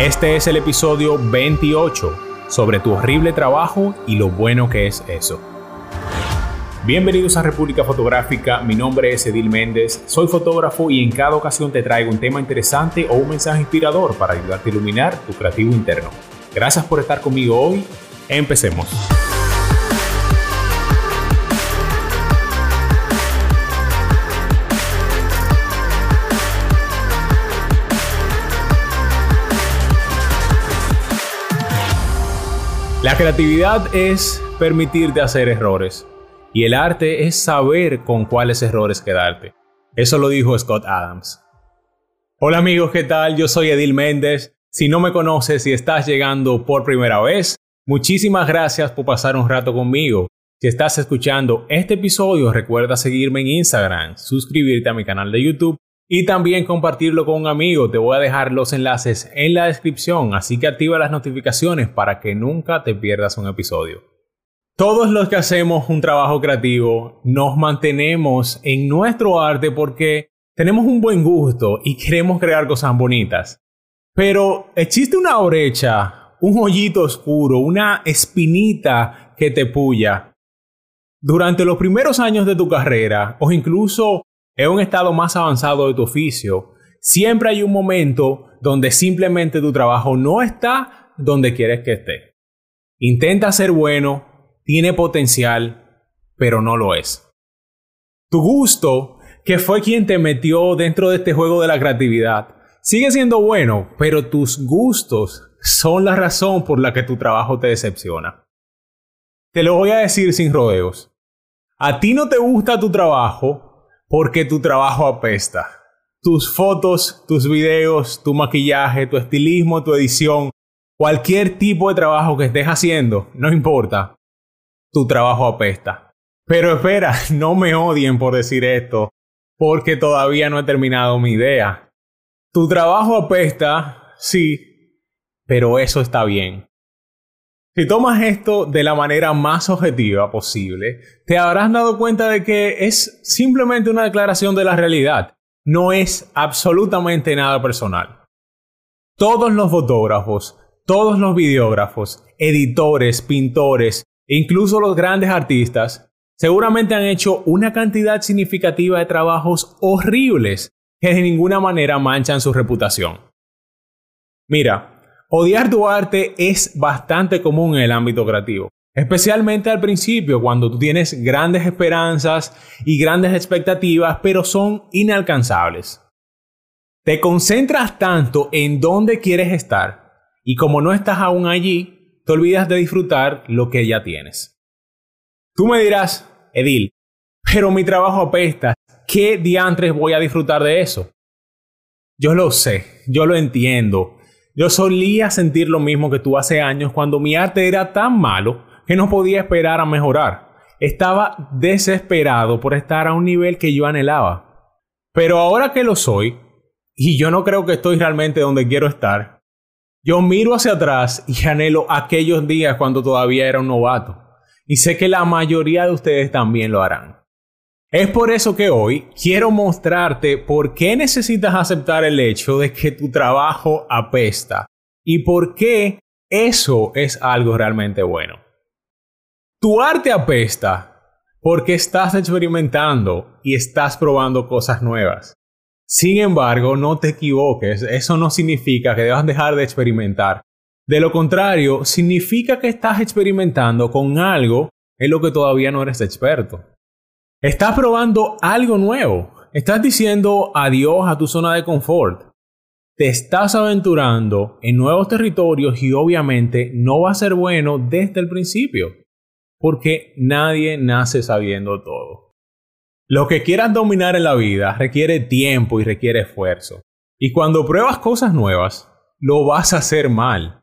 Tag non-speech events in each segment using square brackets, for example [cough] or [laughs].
Este es el episodio 28 sobre tu horrible trabajo y lo bueno que es eso. Bienvenidos a República Fotográfica, mi nombre es Edil Méndez, soy fotógrafo y en cada ocasión te traigo un tema interesante o un mensaje inspirador para ayudarte a iluminar tu creativo interno. Gracias por estar conmigo hoy, empecemos. La creatividad es permitirte hacer errores y el arte es saber con cuáles errores quedarte. Eso lo dijo Scott Adams. Hola amigos, ¿qué tal? Yo soy Edil Méndez. Si no me conoces y estás llegando por primera vez, muchísimas gracias por pasar un rato conmigo. Si estás escuchando este episodio, recuerda seguirme en Instagram, suscribirte a mi canal de YouTube y también compartirlo con un amigo. Te voy a dejar los enlaces en la descripción, así que activa las notificaciones para que nunca te pierdas un episodio. Todos los que hacemos un trabajo creativo nos mantenemos en nuestro arte porque tenemos un buen gusto y queremos crear cosas bonitas. Pero existe una brecha, un hoyito oscuro, una espinita que te puya. Durante los primeros años de tu carrera o incluso en un estado más avanzado de tu oficio, siempre hay un momento donde simplemente tu trabajo no está donde quieres que esté. Intenta ser bueno, tiene potencial, pero no lo es. Tu gusto, que fue quien te metió dentro de este juego de la creatividad, sigue siendo bueno, pero tus gustos son la razón por la que tu trabajo te decepciona. Te lo voy a decir sin rodeos. A ti no te gusta tu trabajo porque tu trabajo apesta. Tus fotos, tus videos, tu maquillaje, tu estilismo, tu edición, cualquier tipo de trabajo que estés haciendo, no importa, tu trabajo apesta. Pero espera, [laughs] no me odien por decir esto, porque todavía no he terminado mi idea. Tu trabajo apesta, sí, pero eso está bien. Si tomas esto de la manera más objetiva posible, te habrás dado cuenta de que es simplemente una declaración de la realidad. No es absolutamente nada personal. Todos los fotógrafos, todos los videógrafos, editores, pintores e incluso los grandes artistas seguramente han hecho una cantidad significativa de trabajos horribles que de ninguna manera manchan su reputación. Mira, Odiar tu arte es bastante común en el ámbito creativo, especialmente al principio cuando tú tienes grandes esperanzas y grandes expectativas, pero son inalcanzables. Te concentras tanto en dónde quieres estar y como no estás aún allí, te olvidas de disfrutar lo que ya tienes. Tú me dirás, Edil, pero mi trabajo apesta, ¿qué diantres voy a disfrutar de eso? Yo lo sé, yo lo entiendo, yo solía sentir lo mismo que tú hace años cuando mi arte era tan malo que no podía esperar a mejorar. Estaba desesperado por estar a un nivel que yo anhelaba. Pero ahora que lo soy, y yo no creo que estoy realmente donde quiero estar, yo miro hacia atrás y anhelo aquellos días cuando todavía era un novato. Y sé que la mayoría de ustedes también lo harán. Es por eso que hoy quiero mostrarte por qué necesitas aceptar el hecho de que tu trabajo apesta y por qué eso es algo realmente bueno. Tu arte apesta porque estás experimentando y estás probando cosas nuevas. Sin embargo, no te equivoques, eso no significa que debas dejar de experimentar. De lo contrario, significa que estás experimentando con algo en lo que todavía no eres experto. Estás probando algo nuevo. Estás diciendo adiós a tu zona de confort. Te estás aventurando en nuevos territorios y obviamente no va a ser bueno desde el principio. Porque nadie nace sabiendo todo. Lo que quieras dominar en la vida requiere tiempo y requiere esfuerzo. Y cuando pruebas cosas nuevas, lo vas a hacer mal.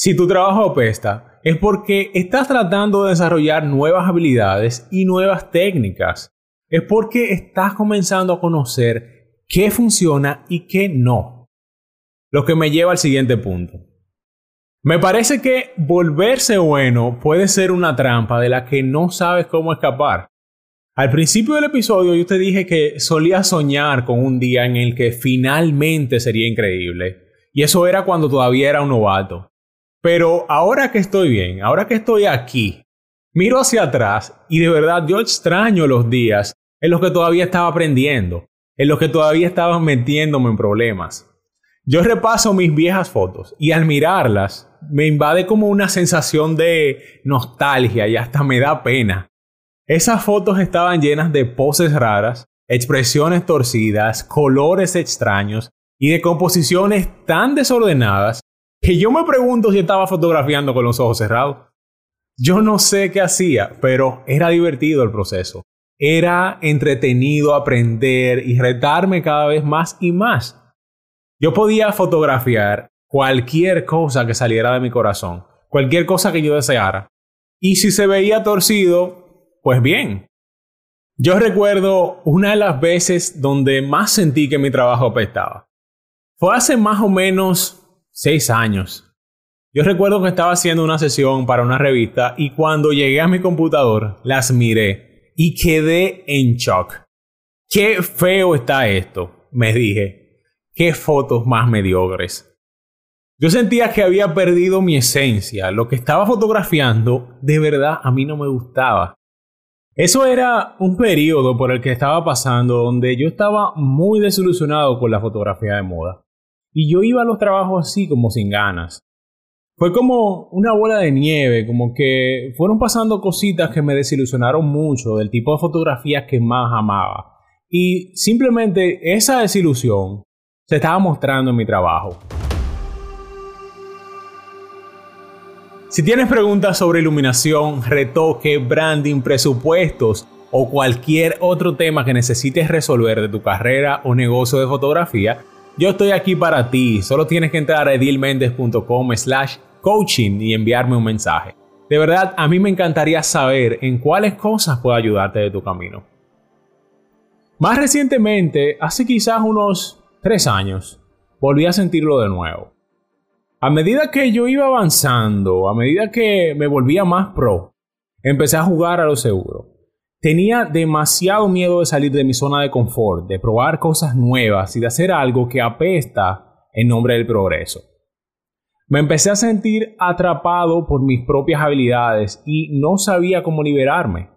Si tu trabajo apesta, es porque estás tratando de desarrollar nuevas habilidades y nuevas técnicas. Es porque estás comenzando a conocer qué funciona y qué no. Lo que me lleva al siguiente punto. Me parece que volverse bueno puede ser una trampa de la que no sabes cómo escapar. Al principio del episodio yo te dije que solía soñar con un día en el que finalmente sería increíble. Y eso era cuando todavía era un novato. Pero ahora que estoy bien, ahora que estoy aquí, miro hacia atrás y de verdad yo extraño los días en los que todavía estaba aprendiendo, en los que todavía estaba metiéndome en problemas. Yo repaso mis viejas fotos y al mirarlas me invade como una sensación de nostalgia y hasta me da pena. Esas fotos estaban llenas de poses raras, expresiones torcidas, colores extraños y de composiciones tan desordenadas que yo me pregunto si estaba fotografiando con los ojos cerrados. Yo no sé qué hacía, pero era divertido el proceso. Era entretenido aprender y retarme cada vez más y más. Yo podía fotografiar cualquier cosa que saliera de mi corazón, cualquier cosa que yo deseara. Y si se veía torcido, pues bien. Yo recuerdo una de las veces donde más sentí que mi trabajo apestaba. Fue hace más o menos seis años. Yo recuerdo que estaba haciendo una sesión para una revista y cuando llegué a mi computador las miré y quedé en shock. Qué feo está esto, me dije qué fotos más mediocres. Yo sentía que había perdido mi esencia. Lo que estaba fotografiando de verdad a mí no me gustaba. Eso era un periodo por el que estaba pasando donde yo estaba muy desilusionado con la fotografía de moda. Y yo iba a los trabajos así como sin ganas. Fue como una bola de nieve, como que fueron pasando cositas que me desilusionaron mucho del tipo de fotografías que más amaba. Y simplemente esa desilusión se estaba mostrando en mi trabajo. Si tienes preguntas sobre iluminación, retoque, branding, presupuestos o cualquier otro tema que necesites resolver de tu carrera o negocio de fotografía, yo estoy aquí para ti. Solo tienes que entrar a edilmendez.com slash coaching y enviarme un mensaje. De verdad, a mí me encantaría saber en cuáles cosas puedo ayudarte de tu camino. Más recientemente, hace quizás unos tres años, volví a sentirlo de nuevo. A medida que yo iba avanzando, a medida que me volvía más pro, empecé a jugar a lo seguro. Tenía demasiado miedo de salir de mi zona de confort, de probar cosas nuevas y de hacer algo que apesta en nombre del progreso. Me empecé a sentir atrapado por mis propias habilidades y no sabía cómo liberarme.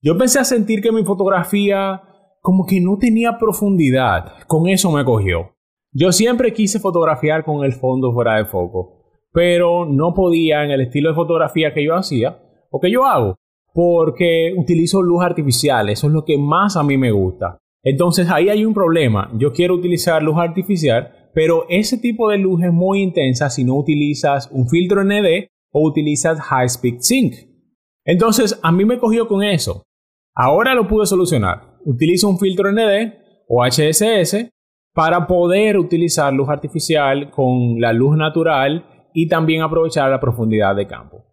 Yo empecé a sentir que mi fotografía como que no tenía profundidad. Con eso me cogió. Yo siempre quise fotografiar con el fondo fuera de foco, pero no podía en el estilo de fotografía que yo hacía o que yo hago, porque utilizo luz artificial, eso es lo que más a mí me gusta. Entonces ahí hay un problema, yo quiero utilizar luz artificial, pero ese tipo de luz es muy intensa si no utilizas un filtro ND o utilizas High Speed Sync. Entonces a mí me cogió con eso. Ahora lo pude solucionar utilizo un filtro ND o HSS para poder utilizar luz artificial con la luz natural y también aprovechar la profundidad de campo.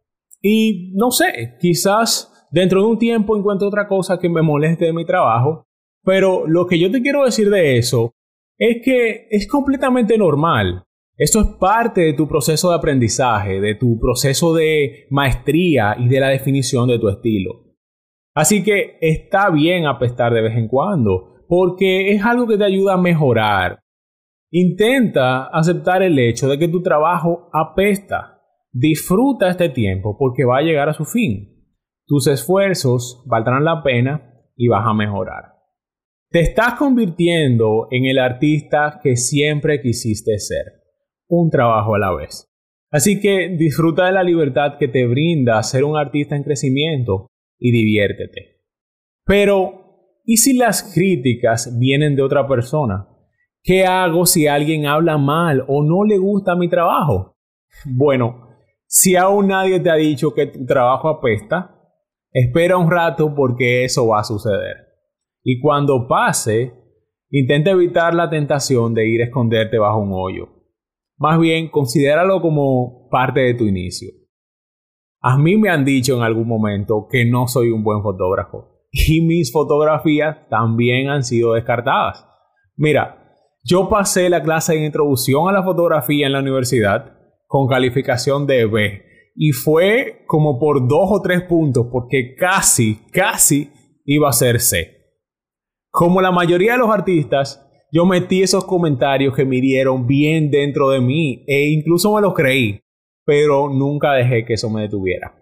Y no sé, quizás dentro de un tiempo encuentre otra cosa que me moleste de mi trabajo, pero lo que yo te quiero decir de eso es que es completamente normal. Esto es parte de tu proceso de aprendizaje, de tu proceso de maestría y de la definición de tu estilo. Así que está bien apestar de vez en cuando, porque es algo que te ayuda a mejorar. Intenta aceptar el hecho de que tu trabajo apesta. Disfruta este tiempo porque va a llegar a su fin. Tus esfuerzos valdrán la pena y vas a mejorar. Te estás convirtiendo en el artista que siempre quisiste ser. Un trabajo a la vez. Así que disfruta de la libertad que te brinda ser un artista en crecimiento y diviértete. Pero, ¿y si las críticas vienen de otra persona? ¿Qué hago si alguien habla mal o no le gusta mi trabajo? Bueno, si aún nadie te ha dicho que tu trabajo apesta, espera un rato porque eso va a suceder. Y cuando pase, intenta evitar la tentación de ir a esconderte bajo un hoyo. Más bien, considéralo como parte de tu inicio. A mí me han dicho en algún momento que no soy un buen fotógrafo y mis fotografías también han sido descartadas. Mira, yo pasé la clase de introducción a la fotografía en la universidad con calificación de B y fue como por dos o tres puntos porque casi, casi iba a ser C. Como la mayoría de los artistas, yo metí esos comentarios que me hirieron bien dentro de mí e incluso me los creí, pero nunca dejé que eso me detuviera.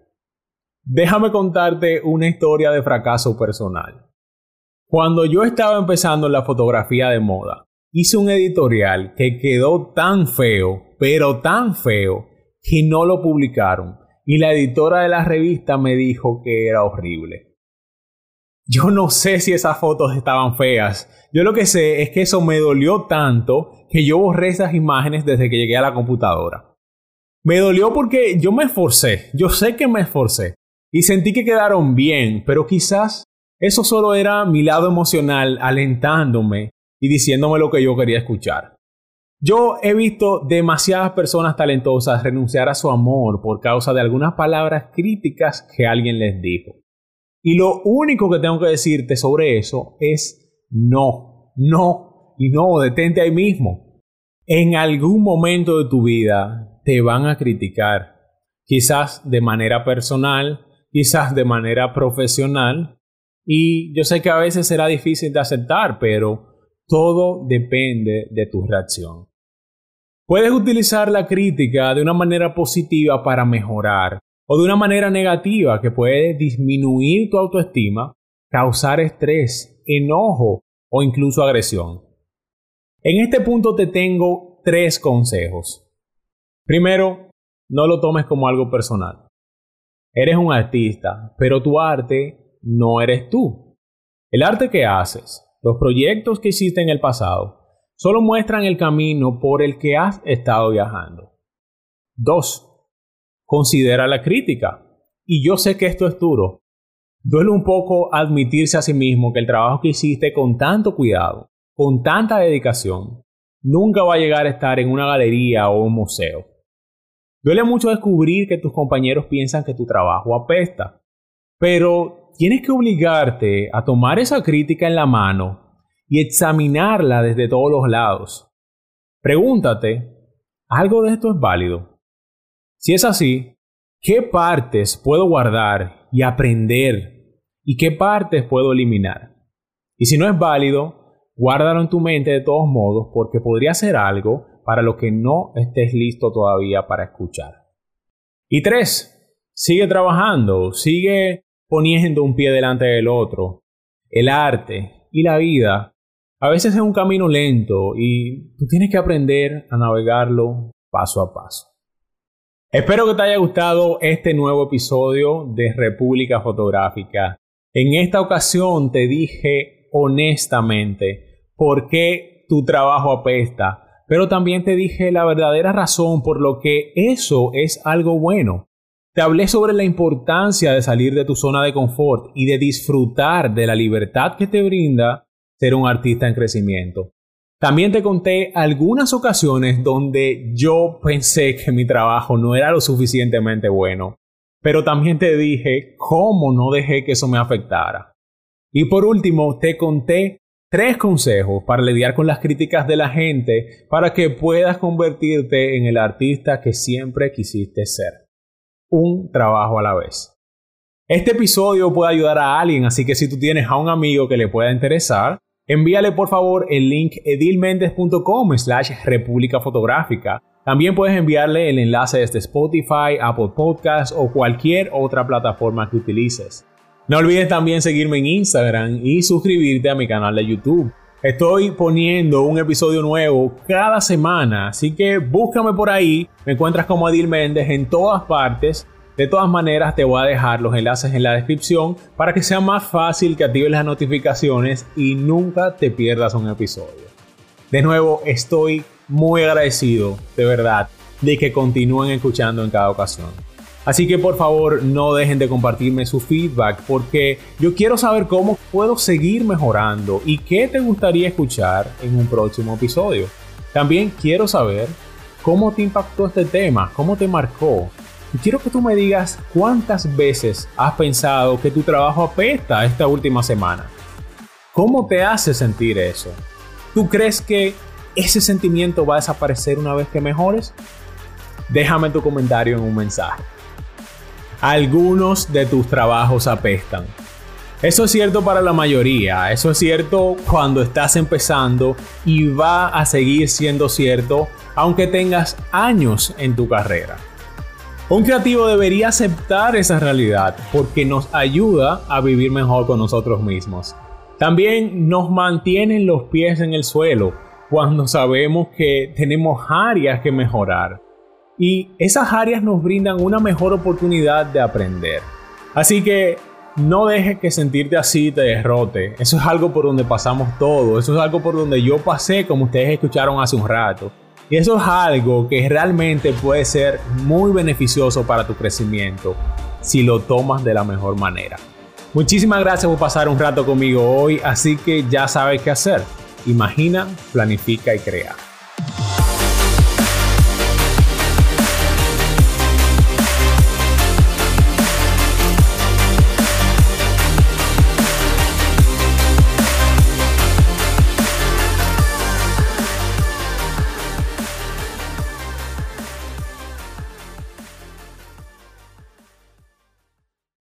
Déjame contarte una historia de fracaso personal. Cuando yo estaba empezando en la fotografía de moda, hice un editorial que quedó tan feo, pero tan feo, que no lo publicaron y la editora de la revista me dijo que era horrible. Yo no sé si esas fotos estaban feas. Yo lo que sé es que eso me dolió tanto que yo borré esas imágenes desde que llegué a la computadora. Me dolió porque yo me esforcé, yo sé que me esforcé y sentí que quedaron bien, pero quizás eso solo era mi lado emocional alentándome y diciéndome lo que yo quería escuchar. Yo he visto demasiadas personas talentosas renunciar a su amor por causa de algunas palabras críticas que alguien les dijo. Y lo único que tengo que decirte sobre eso es no, no y no, detente ahí mismo. En algún momento de tu vida te van a criticar, quizás de manera personal, quizás de manera profesional, y yo sé que a veces será difícil de aceptar, pero todo depende de tu reacción. Puedes utilizar la crítica de una manera positiva para mejorar o de una manera negativa que puede disminuir tu autoestima, causar estrés, enojo o incluso agresión. En este punto te tengo tres consejos. Primero, no lo tomes como algo personal. Eres un artista, pero tu arte no eres tú. El arte que haces, los proyectos que hiciste en el pasado, solo muestran el camino por el que has estado viajando. 2. Considera la crítica. Y yo sé que esto es duro. Duele un poco admitirse a sí mismo que el trabajo que hiciste con tanto cuidado, con tanta dedicación, nunca va a llegar a estar en una galería o un museo. Duele mucho descubrir que tus compañeros piensan que tu trabajo apesta. Pero tienes que obligarte a tomar esa crítica en la mano y examinarla desde todos los lados. Pregúntate, ¿algo de esto es válido? Si es así, ¿qué partes puedo guardar y aprender? ¿Y qué partes puedo eliminar? Y si no es válido, guárdalo en tu mente de todos modos porque podría ser algo para lo que no estés listo todavía para escuchar. Y tres, sigue trabajando, sigue poniendo un pie delante del otro. El arte y la vida a veces es un camino lento y tú tienes que aprender a navegarlo paso a paso. Espero que te haya gustado este nuevo episodio de República Fotográfica. En esta ocasión te dije honestamente por qué tu trabajo apesta, pero también te dije la verdadera razón por lo que eso es algo bueno. Te hablé sobre la importancia de salir de tu zona de confort y de disfrutar de la libertad que te brinda ser un artista en crecimiento. También te conté algunas ocasiones donde yo pensé que mi trabajo no era lo suficientemente bueno, pero también te dije cómo no dejé que eso me afectara. Y por último, te conté tres consejos para lidiar con las críticas de la gente para que puedas convertirte en el artista que siempre quisiste ser. Un trabajo a la vez. Este episodio puede ayudar a alguien, así que si tú tienes a un amigo que le pueda interesar, envíale por favor el link edilmendez.com slash república fotográfica. También puedes enviarle el enlace desde Spotify, Apple Podcasts o cualquier otra plataforma que utilices. No olvides también seguirme en Instagram y suscribirte a mi canal de YouTube. Estoy poniendo un episodio nuevo cada semana, así que búscame por ahí. Me encuentras como Edil Méndez en todas partes de todas maneras, te voy a dejar los enlaces en la descripción para que sea más fácil que actives las notificaciones y nunca te pierdas un episodio. De nuevo, estoy muy agradecido, de verdad, de que continúen escuchando en cada ocasión. Así que por favor no dejen de compartirme su feedback porque yo quiero saber cómo puedo seguir mejorando y qué te gustaría escuchar en un próximo episodio. También quiero saber cómo te impactó este tema, cómo te marcó, quiero que tú me digas cuántas veces has pensado que tu trabajo apesta esta última semana. ¿Cómo te hace sentir eso? ¿Tú crees que ese sentimiento va a desaparecer una vez que mejores? Déjame tu comentario en un mensaje. Algunos de tus trabajos apestan. Eso es cierto para la mayoría, eso es cierto cuando estás empezando y va a seguir siendo cierto aunque tengas años en tu carrera. Un creativo debería aceptar esa realidad porque nos ayuda a vivir mejor con nosotros mismos. También nos mantienen los pies en el suelo cuando sabemos que tenemos áreas que mejorar. Y esas áreas nos brindan una mejor oportunidad de aprender. Así que no dejes que sentirte así te derrote. Eso es algo por donde pasamos todo. Eso es algo por donde yo pasé, como ustedes escucharon hace un rato. Y eso es algo que realmente puede ser muy beneficioso para tu crecimiento si lo tomas de la mejor manera. Muchísimas gracias por pasar un rato conmigo hoy, así que ya sabes qué hacer. Imagina, planifica y crea.